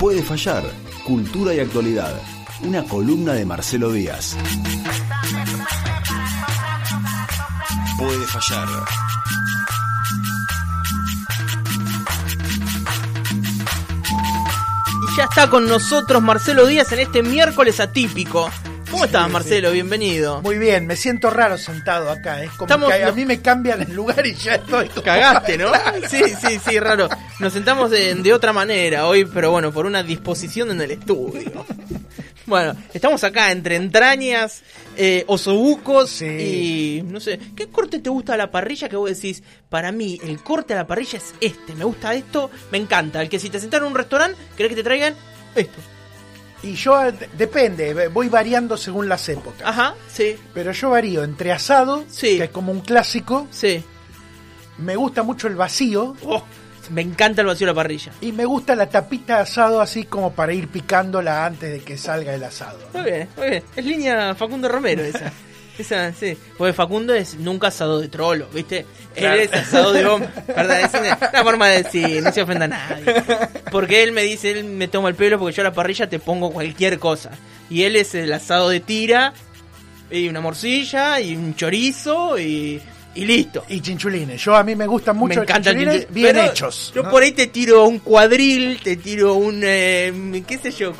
Puede fallar, cultura y actualidad. Una columna de Marcelo Díaz. Puede fallar. Y ya está con nosotros Marcelo Díaz en este miércoles atípico. ¿Cómo estás, Marcelo? Bienvenido. Muy bien, me siento raro sentado acá. Es como Estamos- que a mí me cambian el lugar y ya estoy. como- Cagaste, ¿no? Sí, sí, sí, raro. Nos sentamos de, de otra manera hoy, pero bueno, por una disposición en el estudio. Bueno, estamos acá entre entrañas, eh, osobucos Sí. y no sé, ¿qué corte te gusta a la parrilla que vos decís? Para mí, el corte a la parrilla es este, me gusta esto, me encanta. El que si te sentaron en un restaurante, querés que te traigan esto. Y yo, eh, depende, voy variando según las épocas. Ajá, sí, Pero yo varío entre asado, Sí. que es como un clásico. sí. Me gusta mucho el vacío. Oh, me encanta el vacío de la parrilla. Y me gusta la tapita de asado así como para ir picándola antes de que salga el asado. Muy bien, muy bien. Es línea Facundo Romero esa. Esa, sí. Porque Facundo es nunca asado de trolo, ¿viste? Claro. Él es asado de hombre. ¿Verdad? Es una, una forma de decir, no se ofenda a nadie. Porque él me dice, él me toma el pelo porque yo a la parrilla te pongo cualquier cosa. Y él es el asado de tira, y una morcilla, y un chorizo, y, y listo. Y chinchulines. Yo a mí me gustan mucho me encanta los el chinchulines chinchulín. bien Pero hechos. Yo ¿no? por ahí te tiro un cuadril, te tiro un. eh, ¿Qué sé yo?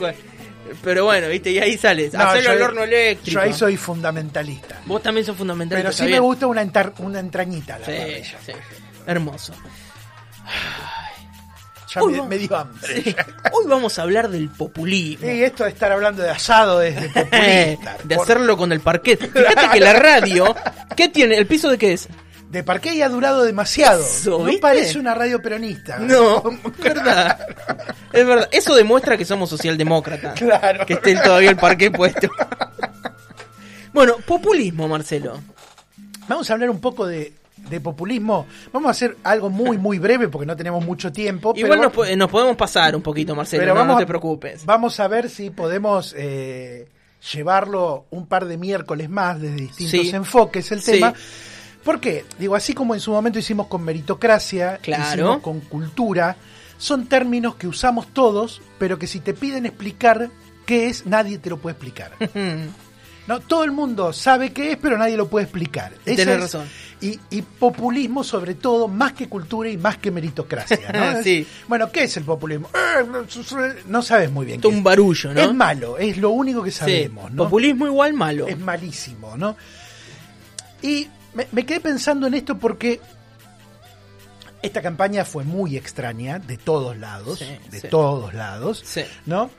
Pero bueno, viste, y ahí sales. No, Hacerlo yo al horno eléctrico. Yo ahí soy fundamentalista. Vos también sos fundamental. Pero sí me bien. gusta una, entar- una entrañita la Sí, sí. Hermoso. Ya me, dio hambre. Sí. Hoy vamos a hablar del populismo. Y esto de estar hablando de asado es de populista. de Por- hacerlo con el parquet. Fíjate que la radio, ¿qué tiene? ¿El piso de qué es? De parqué y ha durado demasiado. Eso, no ¿viste? parece una radio peronista. No, es verdad. Es verdad. Eso demuestra que somos socialdemócratas. Claro. Que esté todavía el parquet puesto. Bueno, populismo, Marcelo. Vamos a hablar un poco de, de populismo. Vamos a hacer algo muy, muy breve porque no tenemos mucho tiempo. Igual pero, nos, po- nos podemos pasar un poquito, Marcelo. pero no, vamos no a- te preocupes. Vamos a ver si podemos eh, llevarlo un par de miércoles más desde distintos Sí. enfoques el Sí. tema. ¿Por qué? Digo, así como en su momento hicimos con meritocracia, Claro. hicimos con cultura, son términos que usamos todos, pero que si te piden explicar qué es, nadie te lo puede explicar. No, todo el mundo sabe qué es, pero nadie lo puede explicar. Esa Tenés es- razón. Y, y populismo, sobre todo, más que cultura y más que meritocracia. ¿no? Sí. Bueno, ¿qué es el populismo? Eh, no, sabes muy bien. Qué un es. barullo, ¿no? Es malo, es lo único que Sí. sabemos. ¿no? Populismo igual malo. Es malísimo, ¿no? Y me, me quedé pensando en esto porque esta campaña fue muy extraña de todos lados, Sí, de sí. todos lados, Sí. ¿no?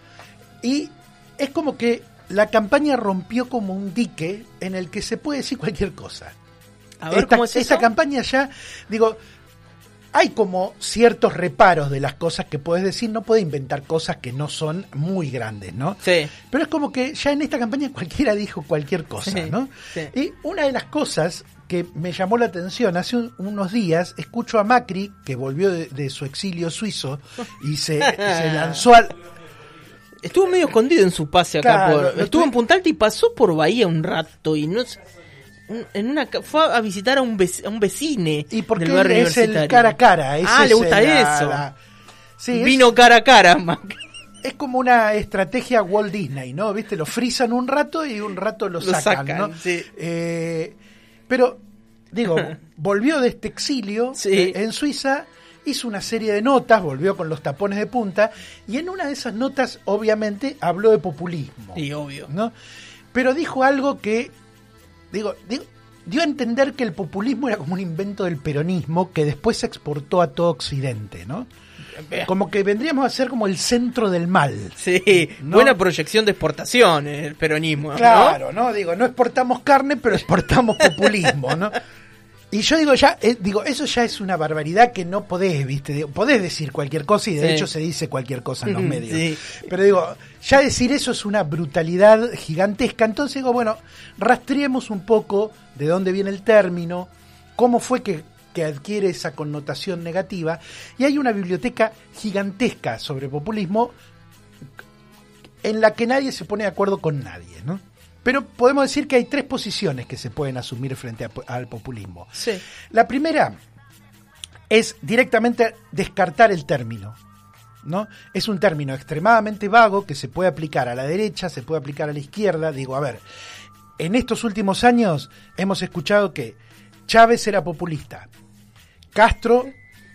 Y es como que la campaña rompió como un dique en el que se puede decir cualquier cosa. A ver, esta, ¿cómo es esta eso? campaña ya, digo, hay como ciertos reparos de las cosas que puedes decir, no puedes inventar cosas que no son muy grandes, ¿no? Sí. Pero es como que ya en esta campaña cualquiera dijo cualquier cosa, ¿no? sí. Y una de las cosas que me llamó la atención, hace un- unos días escucho a Macri, que volvió de, de su exilio suizo y se, se lanzó al... Estuvo medio escondido en su pase acá Claro, por. Estuvo en Punta Alta y pasó por Bahía un rato y no en una fue a visitar a un vec- a un vecine Y porque del barrio es el cara a cara. Ah, le gusta eso. la- Sí, es- Vino cara a cara, Macri. Es como una estrategia Walt Disney, ¿no? ¿Viste? Lo frisan un rato y un rato lo, Lo sacan, sacan, ¿no? sí. Eh, pero, digo, volvió de este exilio Sí. eh, en Suiza, hizo una serie de notas, volvió con los tapones de punta, y en una de esas notas, obviamente, habló de populismo. Y obvio. ¿no? Pero dijo algo que, digo, digo, dio a entender que el populismo era como un invento del peronismo que después se exportó a todo Occidente, ¿no? Como que vendríamos a ser como el centro del mal. Sí, No. buena proyección de exportación el peronismo. Claro, ¿no? Digo, no exportamos carne, pero exportamos populismo, ¿no? Y yo digo, ya, eh, digo, eso ya es una barbaridad que no podés, ¿viste? Digo, podés decir cualquier cosa y de Sí. hecho se dice cualquier cosa en los medios. sí. Pero digo, ya decir eso es una brutalidad gigantesca. Entonces digo, bueno, rastreemos un poco de dónde viene el término, cómo fue que, que adquiere esa connotación negativa. Y hay una biblioteca gigantesca sobre populismo en la que nadie se pone de acuerdo con nadie, ¿no? Pero podemos decir que hay tres posiciones que se pueden asumir frente a- al populismo. Sí. La primera es directamente descartar el término. ¿no? Es un término extremadamente vago que se puede aplicar a la derecha, se puede aplicar a la izquierda. Digo, a ver, en estos últimos años hemos escuchado que Chávez era populista, Castro,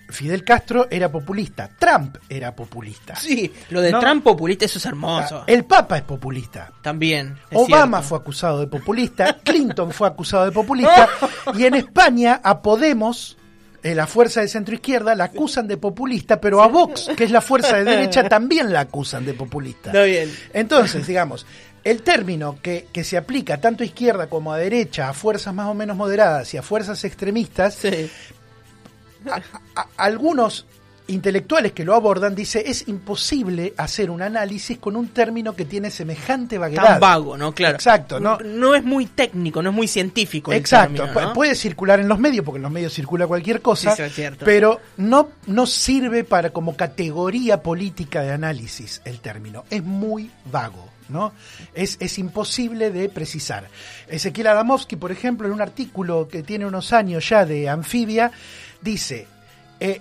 Fidel Castro era populista, Trump era populista. Sí, lo de No. Trump populista, eso es hermoso. El Papa es populista. También. es Obama cierto. fue acusado de populista, Clinton fue acusado de populista, y en España a Podemos, eh, la fuerza de centro izquierda, la acusan de populista, pero a Vox, que es la fuerza de derecha, también la acusan de populista. Está bien. Entonces, digamos, el término que, que se aplica tanto a izquierda como a derecha, a fuerzas más o menos moderadas y a fuerzas extremistas, Sí. a- algunos intelectuales que lo abordan dice es imposible hacer un análisis con un término que tiene semejante vaguedad. Tan vago, ¿no? Claro. Exacto, ¿no? No es muy técnico, no es muy científico. el Exacto, término, ¿no? pu- puede circular en los medios, porque en los medios circula cualquier cosa, Sí, sí, es cierto. pero no, no sirve para como categoría política de análisis el término. Es muy vago, ¿no? Es, es imposible de precisar. Ezequiel Adamovsky, por ejemplo, en un artículo que tiene unos años ya de Anfibia, dice, eh,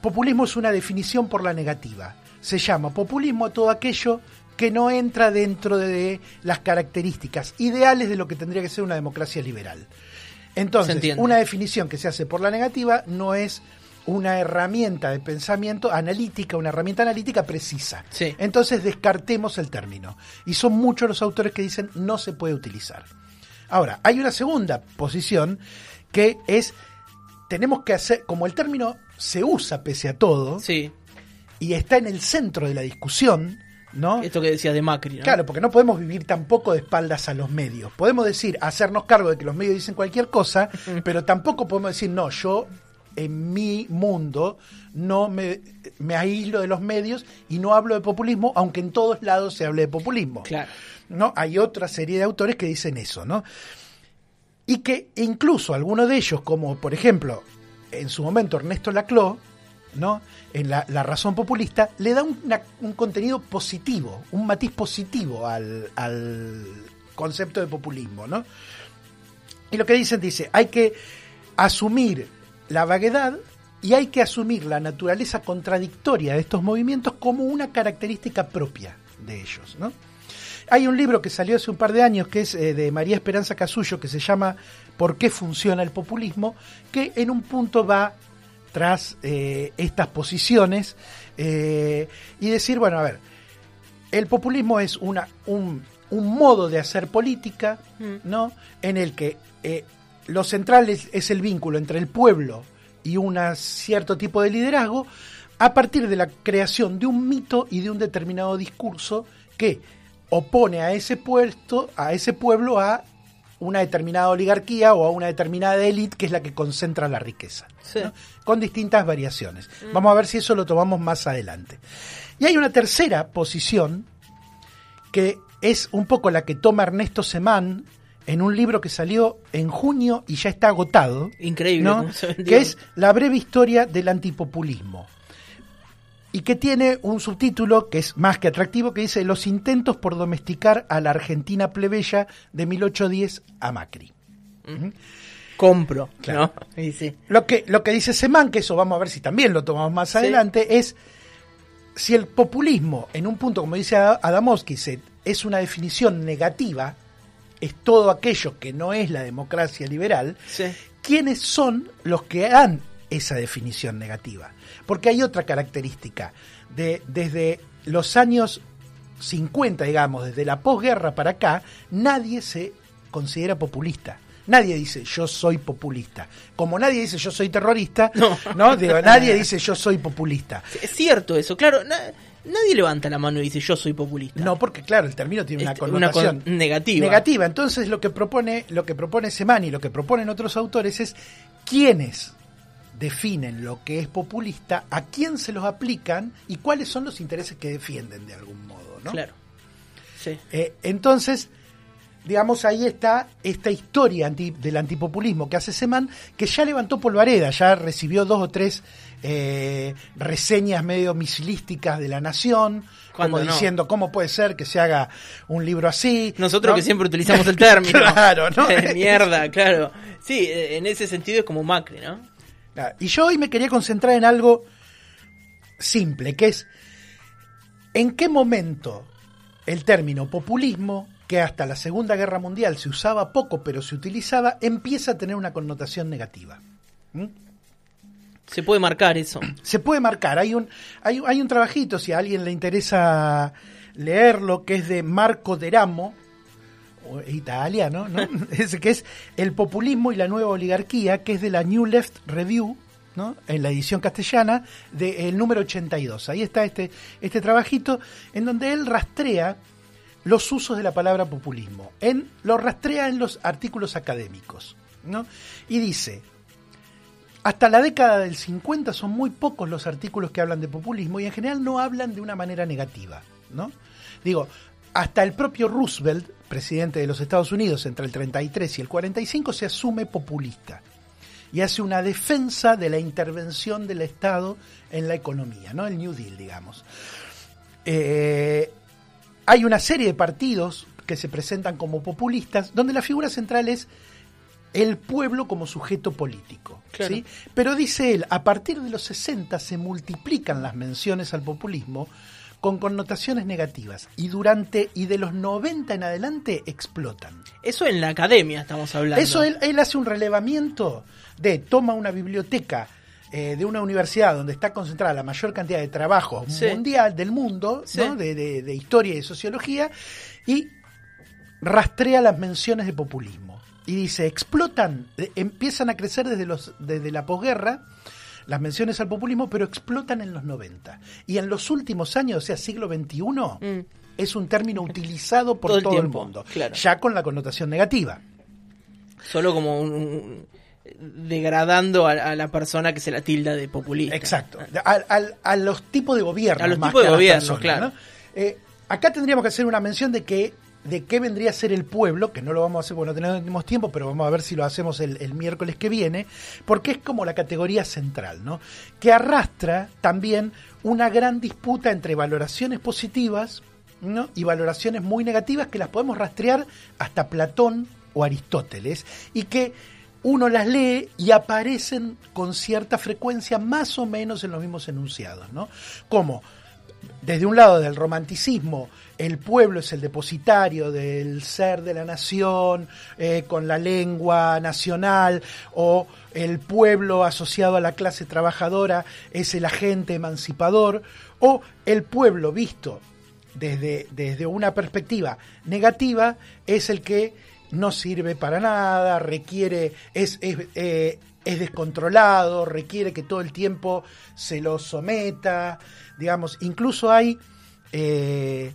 populismo es una definición por la negativa. Se llama populismo a todo aquello que no entra dentro de las características ideales de lo que tendría que ser una democracia liberal. Entonces, una definición que se hace por la negativa no es una herramienta de pensamiento analítica, una herramienta analítica precisa. Sí. Entonces descartemos el término. Y son muchos los autores que dicen no se puede utilizar. Ahora, hay una segunda posición que es, tenemos que hacer, como el término se usa pese a todo Sí, y está en el centro de la discusión, ¿no? esto que decía de Macri, ¿no? Claro, porque no podemos vivir tampoco de espaldas a los medios. Podemos decir, hacernos cargo de que los medios dicen cualquier cosa, pero tampoco podemos decir, no, yo en mi mundo no me, me aíslo de los medios y no hablo de populismo, aunque en todos lados se hable de populismo. Claro. ¿no? Hay otra serie de autores que dicen eso, ¿no? Y que incluso algunos de ellos, como por ejemplo, en su momento Ernesto Laclau, ¿no? En la, razón populista, le da un contenido positivo, un matiz positivo al, al concepto de populismo, ¿no? Y lo que dicen, dice, hay que asumir la vaguedad y hay que asumir la naturaleza contradictoria de estos movimientos como una característica propia de ellos, ¿no? Hay un libro que salió hace un par de años que es eh, de María Esperanza Casullo que se llama ¿Por qué funciona el populismo? que en un punto va tras eh, estas posiciones eh, y decir, bueno, a ver, el populismo es una, un, un modo de hacer política, ¿no? En el que eh, lo central es, es el vínculo entre el pueblo y un cierto tipo de liderazgo a partir de la creación de un mito y de un determinado discurso que opone a ese puesto, a ese pueblo a una determinada oligarquía o a una determinada élite que es la que concentra la riqueza. Sí. ¿no? Con distintas variaciones. Vamos a ver si eso lo tomamos más adelante. Y hay una tercera posición que es un poco la que toma Ernesto Semán en un libro que salió en junio y ya está agotado. Increíble ¿no? Que es La breve historia del antipopulismo. Y que tiene un subtítulo que es más que atractivo, que dice Los intentos por domesticar a la Argentina plebeya de 1810 a Macri. Compro, Claro. ¿no? Y sí. Lo que, lo que dice Semán, que eso vamos a ver si también lo tomamos más Sí. adelante, es si el populismo, en un punto, como dice Ad- Adamowski, es una definición negativa, es todo aquello que no es la democracia liberal, Sí. ¿quiénes son los que dan esa definición negativa? Porque hay otra característica. De, desde los años 50, digamos, desde la posguerra para acá, nadie se considera populista. Nadie dice yo soy populista. Como nadie dice yo soy terrorista, No. no, Digo, nadie dice yo soy populista. Es cierto eso, claro. na- nadie levanta la mano y dice yo soy populista. No, porque claro, el término tiene una Este, una connotación con- negativa. negativa. Entonces lo que propone, lo que propone Semán y lo que proponen otros autores es quiénes definen lo que es populista, a quién se los aplican y cuáles son los intereses que defienden de algún modo, ¿no? Claro. Sí. Eh, entonces, digamos, ahí está esta historia anti- del antipopulismo que hace Semán, que ya levantó polvareda, ya recibió dos o tres eh, reseñas medio misilísticas de la Nación, como diciendo cómo puede ser que se haga un libro así. Nosotros ¿no? que siempre utilizamos el término. Claro, ¿no? Mierda, claro. Sí, eh, en ese sentido es como Macri, ¿no? Claro, Y yo hoy me quería concentrar en algo simple, que es en qué momento el término populismo, que hasta la Segunda Guerra Mundial se usaba poco pero se utilizaba, empieza a tener una connotación negativa. ¿Mm? Se puede marcar eso. Se puede marcar, hay un, hay, hay un trabajito, si a alguien le interesa leerlo, que es de Marco Deramo, italiano, ¿no? Que es El populismo y la nueva oligarquía, que es de la New Left Review, ¿no? En la edición castellana, del número 82. Ahí está este, este trabajito, en donde él rastrea los usos de la palabra populismo. En, lo rastrea en los artículos académicos, ¿no? Y dice, hasta la década del 50 son muy pocos los artículos que hablan de populismo y en general no hablan de una manera negativa, ¿no? Digo, hasta el propio Roosevelt, presidente de los Estados Unidos entre el 33 y el 45, se asume populista y hace una defensa de la intervención del Estado en la economía, ¿no? El New Deal, digamos. Eh, hay una serie de partidos que se presentan como populistas, donde la figura central es el pueblo como sujeto político. Claro. ¿sí? Pero dice él, a partir de los 60 se multiplican las menciones al populismo con connotaciones negativas y durante y de los 90 en adelante explotan. Eso en la academia estamos hablando. Eso él, él hace un relevamiento de toma una biblioteca eh, de una universidad donde está concentrada la mayor cantidad de trabajos Sí. mundial del mundo, Sí. ¿no? de, de- de historia y de sociología, y rastrea las menciones de populismo. Y dice, explotan, eh, empiezan a crecer desde, los, desde la posguerra las menciones al populismo, pero explotan en los 90. Y en los últimos años, o sea, siglo XXI, Mm. es un término utilizado por Todo todo, el mundo, claro. ya con la connotación negativa. Solo como un, un- degradando a, a la persona que se la tilda de populista. Exacto. Al- a los tipos de gobierno. A los más tipos de gobierno, claro. ¿no? Eh, acá tendríamos que hacer una mención de que de qué vendría a ser el pueblo, que no lo vamos a hacer porque no tenemos tiempo, pero vamos a ver si lo hacemos el, el miércoles que viene, porque es como la categoría central, ¿no? Que arrastra también una gran disputa entre valoraciones positivas ¿no? y valoraciones muy negativas que las podemos rastrear hasta Platón o Aristóteles y que uno las lee y aparecen con cierta frecuencia más o menos en los mismos enunciados, ¿no? Como desde un lado del romanticismo, el pueblo es el depositario del ser de la nación, eh, con la lengua nacional, o el pueblo asociado a la clase trabajadora es el agente emancipador, o el pueblo visto desde, desde una perspectiva negativa es el que no sirve para nada, requiere, es, es, eh, es descontrolado, requiere que todo el tiempo se lo someta, digamos, incluso hay, eh,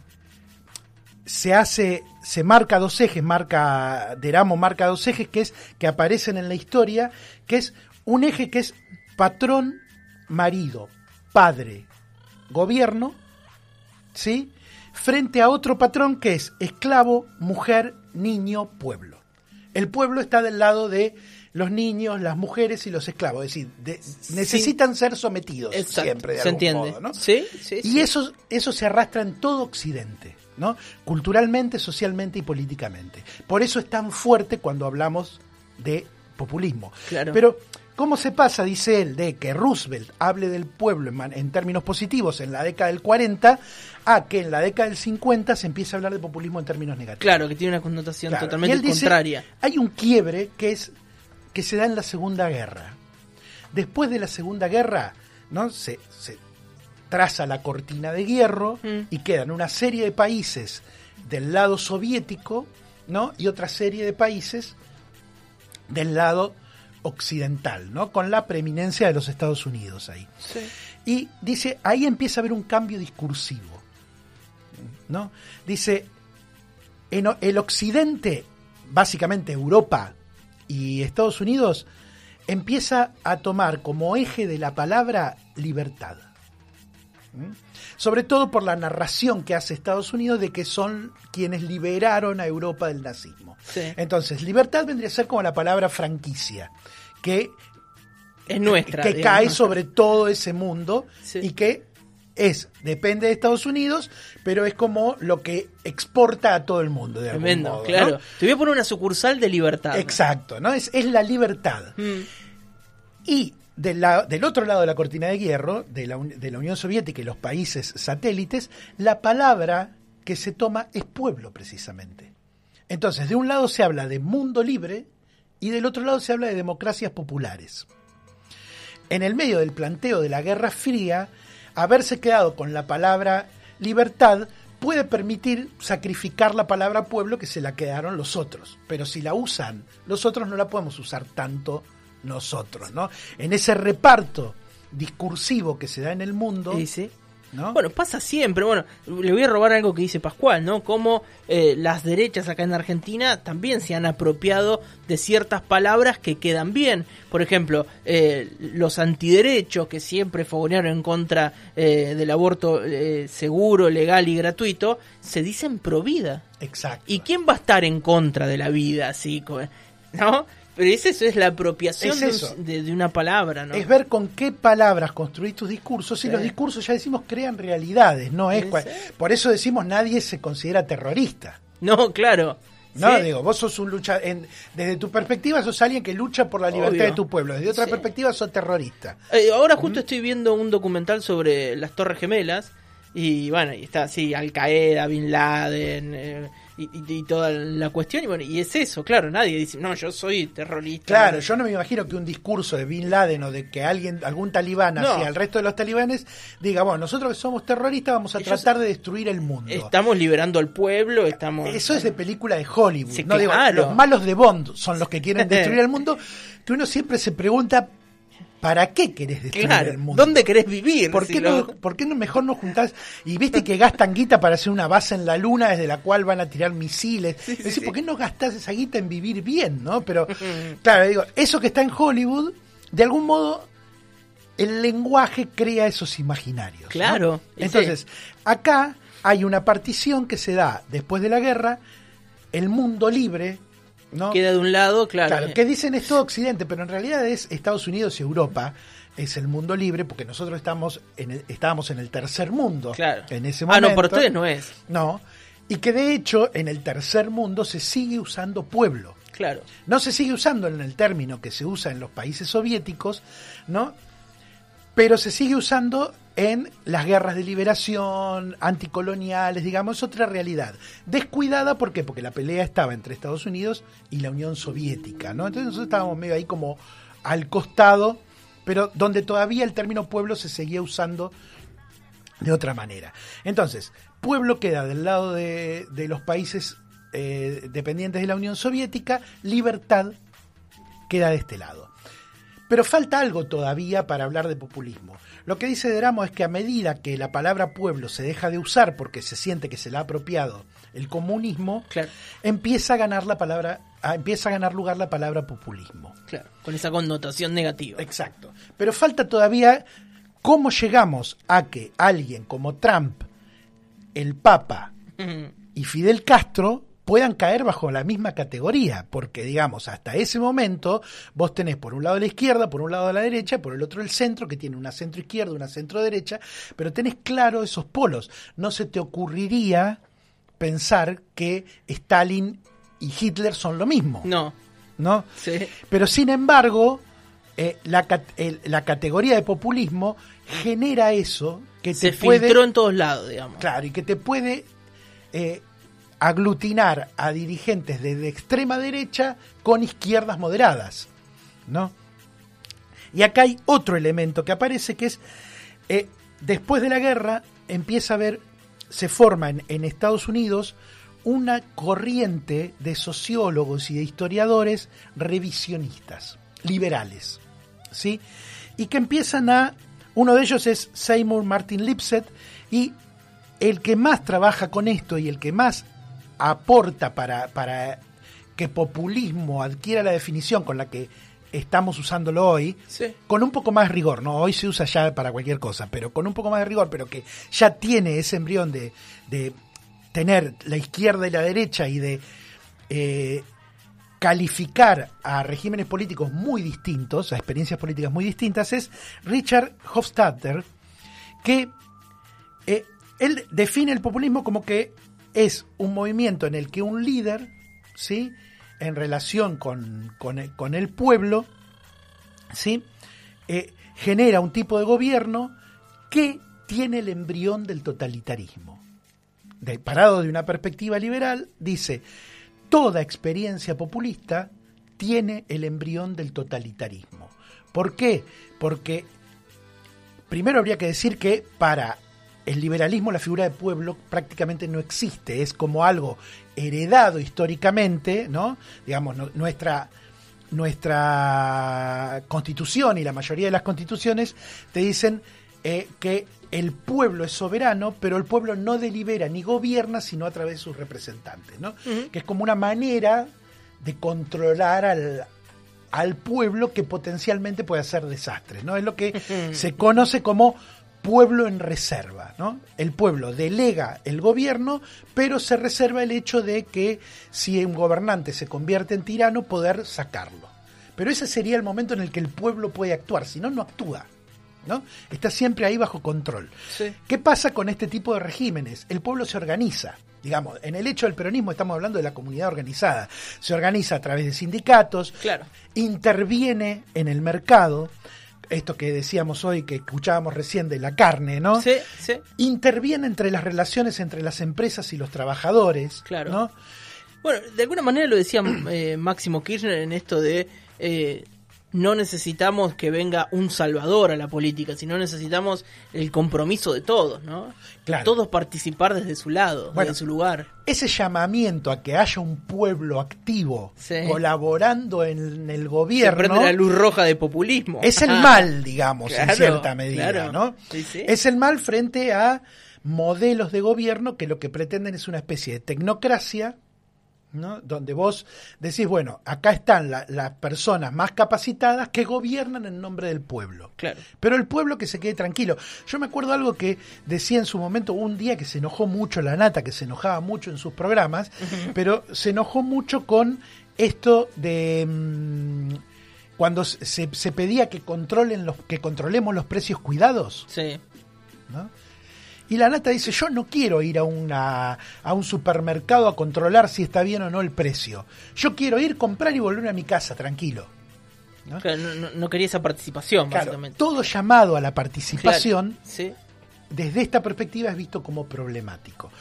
se hace, se marca dos ejes, marca, Deramo marca dos ejes que es, que aparecen en la historia, que es un eje que es patrón, marido, padre, gobierno, ¿sí? Frente a otro patrón que es esclavo, mujer, niño, pueblo. El pueblo está del lado de los niños, las mujeres y los esclavos, es decir, de- necesitan ser sometidos Exacto, siempre de se algún entiende. modo, ¿no? Sí, sí, Y eso, eso se arrastra en todo Occidente, ¿no? Culturalmente, socialmente y políticamente. Por eso es tan fuerte cuando hablamos de populismo. Claro. Pero, ¿cómo se pasa, dice él, de que Roosevelt hable del pueblo en, en términos positivos en la década del 40 a que en la década del 50 se empiece a hablar de populismo en términos negativos? Claro, que tiene una connotación Claro. Y totalmente él dice, contraria. Hay un quiebre que es que se da en la Segunda Guerra. Después de la Segunda Guerra, ¿no? Se, se traza la cortina de hierro Mm. y quedan una serie de países del lado soviético, ¿no? Y otra serie de países del lado occidental, ¿no? Con la preeminencia de los Estados Unidos ahí. Sí. Y dice, ahí empieza a haber un cambio discursivo. ¿no? Dice, en el occidente, básicamente Europa y Estados Unidos, empieza a tomar como eje de la palabra libertad. ¿Mm? Sobre todo por la narración que hace Estados Unidos de que son quienes liberaron a Europa del nazismo. Sí. Entonces, libertad vendría a ser como la palabra franquicia, que Es nuestra. que digamos. cae sobre todo ese mundo Sí. y que es, depende de Estados Unidos, pero es como lo que exporta a todo el mundo. De algún Tremendo, modo, claro. ¿no? Te voy a poner una sucursal de libertad. Exacto, ¿no? Es, es la libertad. Mm, Y del, la- del otro lado de la cortina de hierro, de la, de la Unión Soviética y los países satélites, la palabra que se toma es pueblo precisamente. Entonces, de un lado se habla de mundo libre y del otro lado se habla de democracias populares. En el medio del planteo de la Guerra Fría, haberse quedado con la palabra libertad puede permitir sacrificar la palabra pueblo que se la quedaron los otros. Pero si la usan los otros, no la podemos usar tanto nosotros, ¿no? En ese reparto discursivo que se da en el mundo, Sí. ¿No? Bueno, pasa siempre. Bueno, le voy a robar algo que dice Pascual, ¿no? Como eh, las derechas acá en Argentina también se han apropiado de ciertas palabras que quedan bien. Por ejemplo, eh, los antiderechos que siempre fogonearon en contra eh, del aborto eh, seguro, legal y gratuito, se dicen pro vida. Exacto. ¿Y quién va a estar en contra de la vida, así? ¿No? Pero es eso, es la apropiación Es de de, una palabra, ¿no? Es ver con qué palabras construís tus discursos y Sí. los discursos ya decimos crean realidades, no es Sí, cua- sí. por eso decimos nadie se considera terrorista. No, claro. No, Sí. digo, vos sos un lucha en- desde tu perspectiva sos alguien que lucha por la libertad Obvio. de tu pueblo, desde otra Sí. perspectiva sos terrorista. Eh, ahora justo estoy viendo un documental sobre las Torres Gemelas y bueno, y está así Al Qaeda, Bin Laden eh, y, y- y toda la cuestión y bueno, y es eso, claro, nadie dice, no, yo soy terrorista. Claro, yo no me imagino que un discurso de Bin Laden o de que alguien, algún talibán No. hacia el resto de los talibanes diga, bueno, nosotros que somos terroristas vamos a Ellos- tratar de destruir el mundo. Estamos liberando al pueblo, estamos... Eso es de película de Hollywood. Sí, no digo, claro. los malos de Bond son los que quieren destruir el mundo, que uno siempre se pregunta, ¿para qué querés destruir Claro, el mundo? ¿dónde querés vivir? ¿Por Si qué, lo- no, ¿Por qué no mejor no juntás? Y viste que gastan guita para hacer una base en la luna desde la cual van a tirar misiles. Es decir, sí. ¿por qué no gastás esa guita en vivir bien? ¿no? Pero, claro, digo, eso que está en Hollywood, de algún modo, el lenguaje crea esos imaginarios. Claro, Entonces, acá hay una partición que se da después de la guerra, el mundo libre, ¿no? Queda de un lado, claro. Claro, que dicen es todo Occidente, pero en realidad es Estados Unidos y Europa, es el mundo libre, porque nosotros estamos en el- estábamos en el tercer mundo Claro. en ese Ah, momento. no, por ustedes no es. No, y que de hecho en el tercer mundo se sigue usando pueblo. Claro. No se sigue usando en el término que se usa en los países soviéticos, ¿no? Pero se sigue usando en las guerras de liberación, anticoloniales, digamos, otra realidad. Descuidada, ¿por qué? Porque la pelea estaba entre Estados Unidos y la Unión Soviética, ¿no? Entonces nosotros estábamos medio ahí como al costado, pero donde todavía el término pueblo se seguía usando de otra manera. Entonces, pueblo queda del lado de, de los países eh, dependientes de la Unión Soviética, libertad queda de este lado. Pero falta algo todavía para hablar de populismo. Lo que dice Deramo es que a medida que la palabra pueblo se deja de usar porque se siente que se le ha apropiado el comunismo, Claro. empieza a ganar la palabra, ah, empieza a ganar lugar la palabra populismo. Claro, con esa connotación negativa. Exacto. Pero falta todavía cómo llegamos a que alguien como Trump, el Papa y Fidel Castro puedan caer bajo la misma categoría, porque digamos, hasta ese momento vos tenés por un lado la izquierda, por un lado la derecha, por el otro el centro, que tiene una centro izquierda, una centro derecha, pero tenés claro esos polos. No se te ocurriría pensar que Stalin y Hitler son lo mismo, No, ¿no? sí. Pero sin embargo, eh, la, el- la categoría de populismo genera eso que Se te puede, filtró en todos lados, digamos. claro, y que te puede eh, aglutinar a dirigentes de, extrema derecha con izquierdas moderadas, ¿no? Y acá hay otro elemento que aparece que es eh, después de la guerra empieza a haber, se forma en, en Estados Unidos una corriente de sociólogos y de historiadores revisionistas, liberales, ¿sí? Y que empiezan a, uno de ellos es Seymour Martin Lipset, y el que más trabaja con esto y el que más aporta para, para que populismo adquiera la definición con la que estamos usándolo hoy, Sí. con un poco más rigor, no, hoy se usa ya para cualquier cosa, pero con un poco más de rigor, pero que ya tiene ese embrión de, de tener la izquierda y la derecha y de eh, calificar a regímenes políticos muy distintos, a experiencias políticas muy distintas, es Richard Hofstadter, que eh, él define el populismo como que es un movimiento en el que un líder, ¿sí? en relación con, con el- pueblo, ¿sí? eh, genera un tipo de gobierno que tiene el embrión del totalitarismo. De, parado de una perspectiva liberal, dice, toda experiencia populista tiene el embrión del totalitarismo. ¿Por qué? Porque primero habría que decir que para el liberalismo la figura de pueblo prácticamente no existe, es como algo heredado históricamente, ¿no? Digamos, nuestra nuestra constitución y la mayoría de las constituciones te dicen eh, que el pueblo es soberano, pero el pueblo no delibera ni gobierna sino a través de sus representantes, ¿no? Que es como una manera de controlar al, al pueblo que potencialmente puede hacer desastres, ¿no? Es lo que se conoce como pueblo en reserva, ¿no? El pueblo delega el gobierno, pero se reserva el hecho de que si un gobernante se convierte en tirano, poder sacarlo. Pero ese sería el momento en el que el pueblo puede actuar, si no, no actúa. ¿no? Está siempre ahí bajo control. ¿Qué pasa con este tipo de regímenes? El pueblo se organiza. Digamos, en el hecho del peronismo estamos hablando de la comunidad organizada. Se organiza a través de sindicatos, interviene en el mercado, esto que decíamos hoy, que escuchábamos recién de la carne, ¿no? Sí, sí. Interviene entre las relaciones entre las empresas y los trabajadores, claro. ¿no? Bueno, de alguna manera lo decía eh, Máximo Kirchner en esto de eh, no necesitamos que venga un salvador a la política, sino necesitamos el compromiso de todos, ¿no? Claro. Todos participar desde su lado, desde su lugar. Ese llamamiento a que haya un pueblo activo colaborando en el gobierno. Se prende la luz roja de populismo. Es el mal, digamos, en cierta medida, ¿no? Es el mal frente a modelos de gobierno que lo que pretenden es una especie de tecnocracia ¿no? donde vos decís, bueno, acá están las personas más capacitadas que gobiernan en nombre del pueblo. Claro. Pero el pueblo que se quede tranquilo. Yo me acuerdo algo que decía en su momento, un día que se enojó mucho la nata, que se enojaba mucho en sus programas, pero se enojó mucho con esto de... Mm, cuando se, se, pedía que controlen los que controlemos los precios cuidados. Sí. ¿no? Y la nata dice, yo no quiero ir a, una, a un supermercado a controlar si está bien o no el precio. Yo quiero ir, comprar y volver a mi casa, tranquilo. ¿no? no, quería esa participación, básicamente. Todo llamado a la participación, desde esta perspectiva es visto como problemático.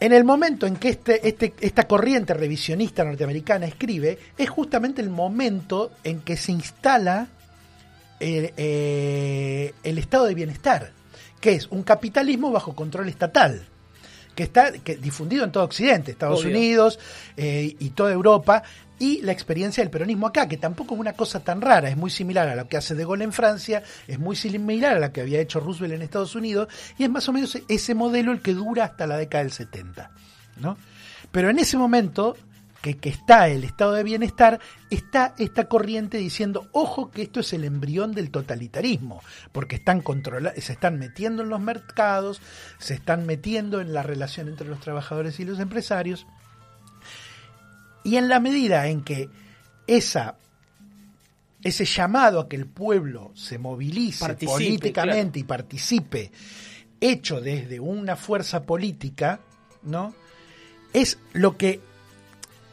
En el momento en que este, este, esta corriente revisionista norteamericana escribe, es justamente el momento en que se instala el, eh, el estado de bienestar que es un capitalismo bajo control estatal, que está difundido en todo Occidente, Estados Unidos eh, y toda Europa, y la experiencia del peronismo acá, que tampoco es una cosa tan rara, es muy similar a lo que hace De Gaulle en Francia, es muy similar a lo que había hecho Roosevelt en Estados Unidos, y es más o menos ese modelo el que dura hasta la década del 70. ¿no? Pero en ese momento que, está el estado de bienestar, está esta corriente diciendo, ojo que esto es el embrión del totalitarismo, porque están se están metiendo en los mercados, se están metiendo en la relación entre los trabajadores y los empresarios, y en la medida en que esa ese llamado a que el pueblo se movilice políticamente y participe, hecho desde una fuerza política, ¿no? Es lo que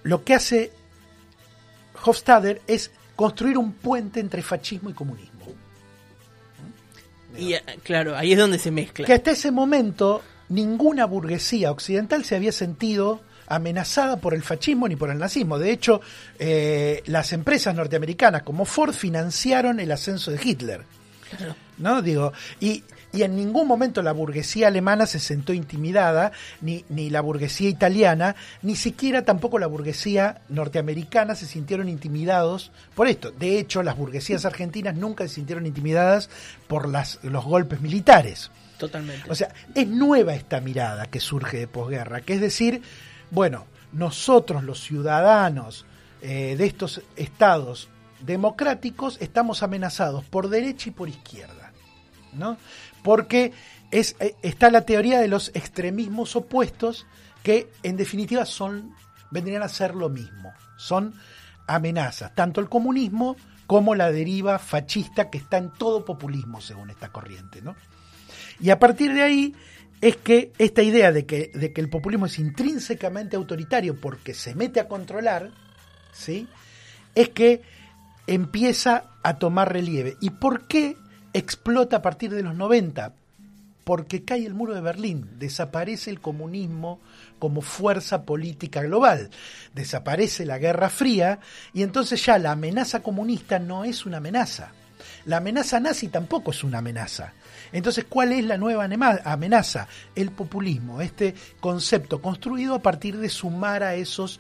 lo que hace Hofstadter es construir un puente entre fascismo y comunismo. Y eh, claro, ahí es donde se mezcla. Que hasta ese momento ninguna burguesía occidental se había sentido amenazada por el fascismo ni por el nazismo. De hecho, eh, las empresas norteamericanas como Ford financiaron el ascenso de Hitler. ¿No? Digo, y y en ningún momento la burguesía alemana se sentó intimidada, ni, ni la burguesía italiana, ni siquiera tampoco la burguesía norteamericana se sintieron intimidados por esto. De hecho, las burguesías argentinas nunca se sintieron intimidadas por las, los golpes militares. Totalmente. O sea, es nueva esta mirada que surge de posguerra, que es decir, bueno, nosotros los ciudadanos eh, de estos estados democráticos estamos amenazados por derecha y por izquierda. ¿no? porque es, eh, está la teoría de los extremismos opuestos que en definitiva son vendrían a ser lo mismo, son amenazas, tanto el comunismo como la deriva fascista que está en todo populismo según esta corriente, ¿no? Y a partir de ahí es que esta idea de que, de que el populismo es intrínsecamente autoritario porque se mete a controlar, ¿sí? Es que empieza a tomar relieve. ¿Y por qué explota a partir de los 90? Porque cae el muro de Berlín, desaparece el comunismo como fuerza política global, desaparece la Guerra Fría y entonces ya la amenaza comunista no es una amenaza. La amenaza nazi tampoco es una amenaza. Entonces, ¿cuál es la nueva amenaza? El populismo, este concepto construido a partir de sumar a esos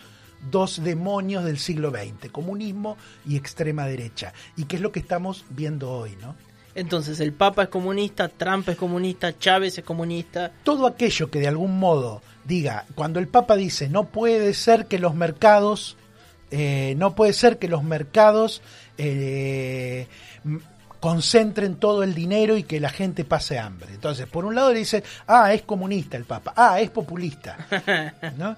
dos demonios del siglo XX, comunismo y extrema derecha. Y qué es lo que estamos viendo hoy, ¿no? Entonces, el Papa es comunista, Trump es comunista, Chávez es comunista. Todo aquello que de algún modo diga, cuando el Papa dice, no puede ser que los mercados, eh, no puede ser que los mercados eh, concentren todo el dinero y que la gente pase hambre. Entonces, por un lado le dice, ah, es comunista el Papa, ah, es populista. ¿no?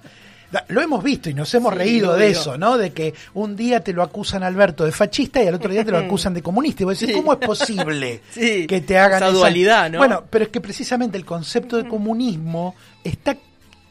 Lo hemos visto y nos hemos reído de eso, ¿no? De que un día te lo acusan Alberto de fascista y al otro día te lo acusan de comunista. Y vos decís, ¿cómo es posible que te hagan esa dualidad, ¿no? Bueno, pero es que precisamente el concepto de comunismo está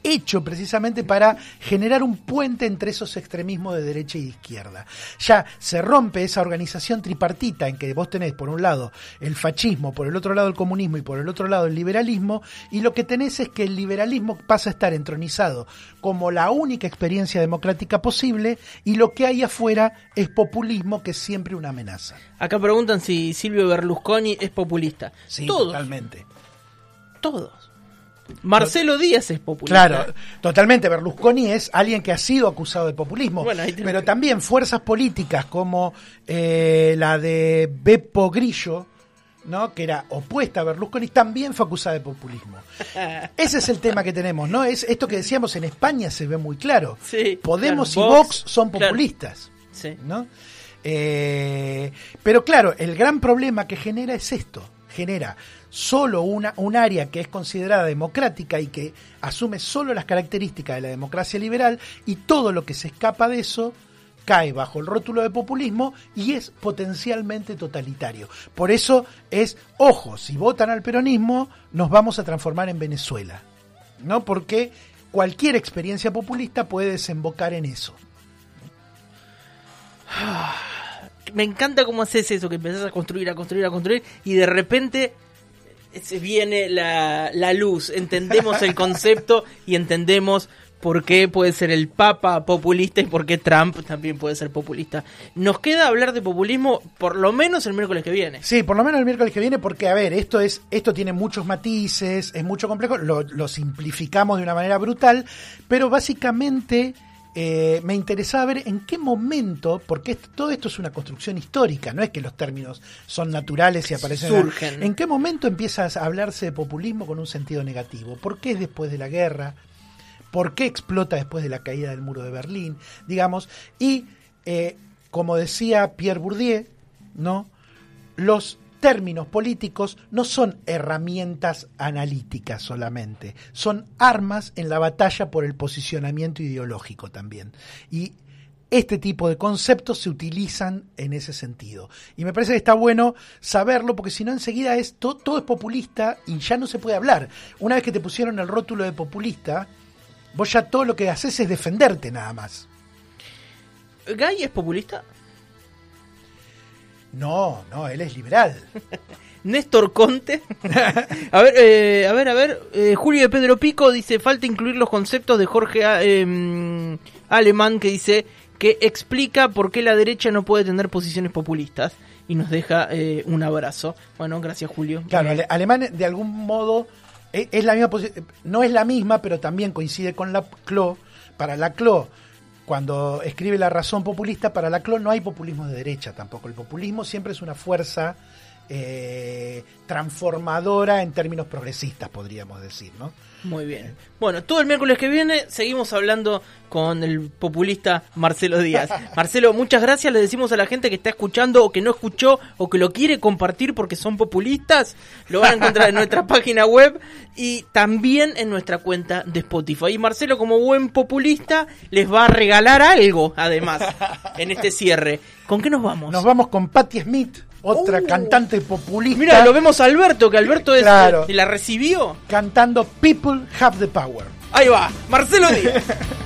hecho precisamente para generar un puente entre esos extremismos de derecha y de izquierda. Ya se rompe esa organización tripartita en que vos tenés por un lado el fascismo, por el otro lado el comunismo y por el otro lado el liberalismo, y lo que tenés es que el liberalismo pasa a estar entronizado como la única experiencia democrática posible y lo que hay afuera es populismo que es siempre una amenaza. Acá preguntan si Silvio Berlusconi es populista. Sí, totalmente. Todos. Marcelo Díaz es populista. Claro, totalmente. Berlusconi es alguien que ha sido acusado de populismo. pero también fuerzas políticas como eh, la de Beppo Grillo, ¿no? que era opuesta a Berlusconi, también fue acusada de populismo. Ese es el tema que tenemos, ¿no? Es esto que decíamos en España se ve muy claro. Podemos y Vox, son populistas. ¿no? Eh, pero claro, el gran problema que genera es esto. Genera solo una, un área que es considerada democrática y que asume solo las características de la democracia liberal y todo lo que se escapa de eso cae bajo el rótulo de populismo y es potencialmente totalitario. Por eso es, ojo, si votan al peronismo, nos vamos a transformar en Venezuela. ¿No? Porque cualquier experiencia populista puede desembocar en eso. Me encanta cómo haces eso, que empezás a construir, a construir, a construir, y de repente viene la, la luz, entendemos el concepto y entendemos por qué puede ser el Papa populista y por qué Trump también puede ser populista. Nos queda hablar de populismo por lo menos el miércoles que viene. Sí, por lo menos el miércoles que viene, porque a ver, esto es, esto tiene muchos matices, es mucho complejo, lo, lo simplificamos de una manera brutal, pero básicamente eh, me interesaba ver en qué momento, porque todo esto es una construcción histórica, no es que los términos son naturales y aparecen. Surgen. ¿En qué momento empieza a hablarse de populismo con un sentido negativo? ¿Por qué es después de la guerra? ¿Por qué explota después de la caída del muro de Berlín? Digamos, y eh, como decía Pierre Bourdieu, ¿no? Los términos políticos no son herramientas analíticas solamente, son armas en la batalla por el posicionamiento ideológico también. Y este tipo de conceptos se utilizan en ese sentido. Y me parece que está bueno saberlo porque si no enseguida es todo, es populista y ya no se puede hablar. Una vez que te pusieron el rótulo de populista, vos ya todo lo que haces es defenderte nada más. ¿Gay es populista? No, no, él es liberal. Néstor Conte. a ver, eh, a ver, a ver. Eh, Julio de Pedro Pico dice, falta incluir los conceptos de Jorge eh, Alemán que dice que explica por qué la derecha no puede tener posiciones populistas y nos deja un abrazo. Bueno, gracias Julio. Claro, Alemán de algún modo es, la misma no es la misma, pero también coincide con la CLO. Para la CLO cuando escribe La razón populista, para la clon no hay populismo de derecha tampoco. El populismo siempre es una fuerza eh, transformadora en términos progresistas, podríamos decir, ¿no? Muy bien. Bueno, todo el miércoles que viene seguimos hablando con el populista Marcelo Díaz. Marcelo, muchas gracias. Le decimos a la gente que está escuchando o que no escuchó o que lo quiere compartir porque son populistas. Lo van a encontrar en nuestra página web y también en nuestra cuenta de Spotify. Y Marcelo, como buen populista, les va a regalar algo, además, en este cierre. ¿Con qué nos vamos? Nos vamos con Patti Smith otra uh. cantante populista. Mira, lo vemos a Alberto, que Alberto es, claro, la recibió. Cantando People Have the Power. Ahí va, Marcelo Díaz.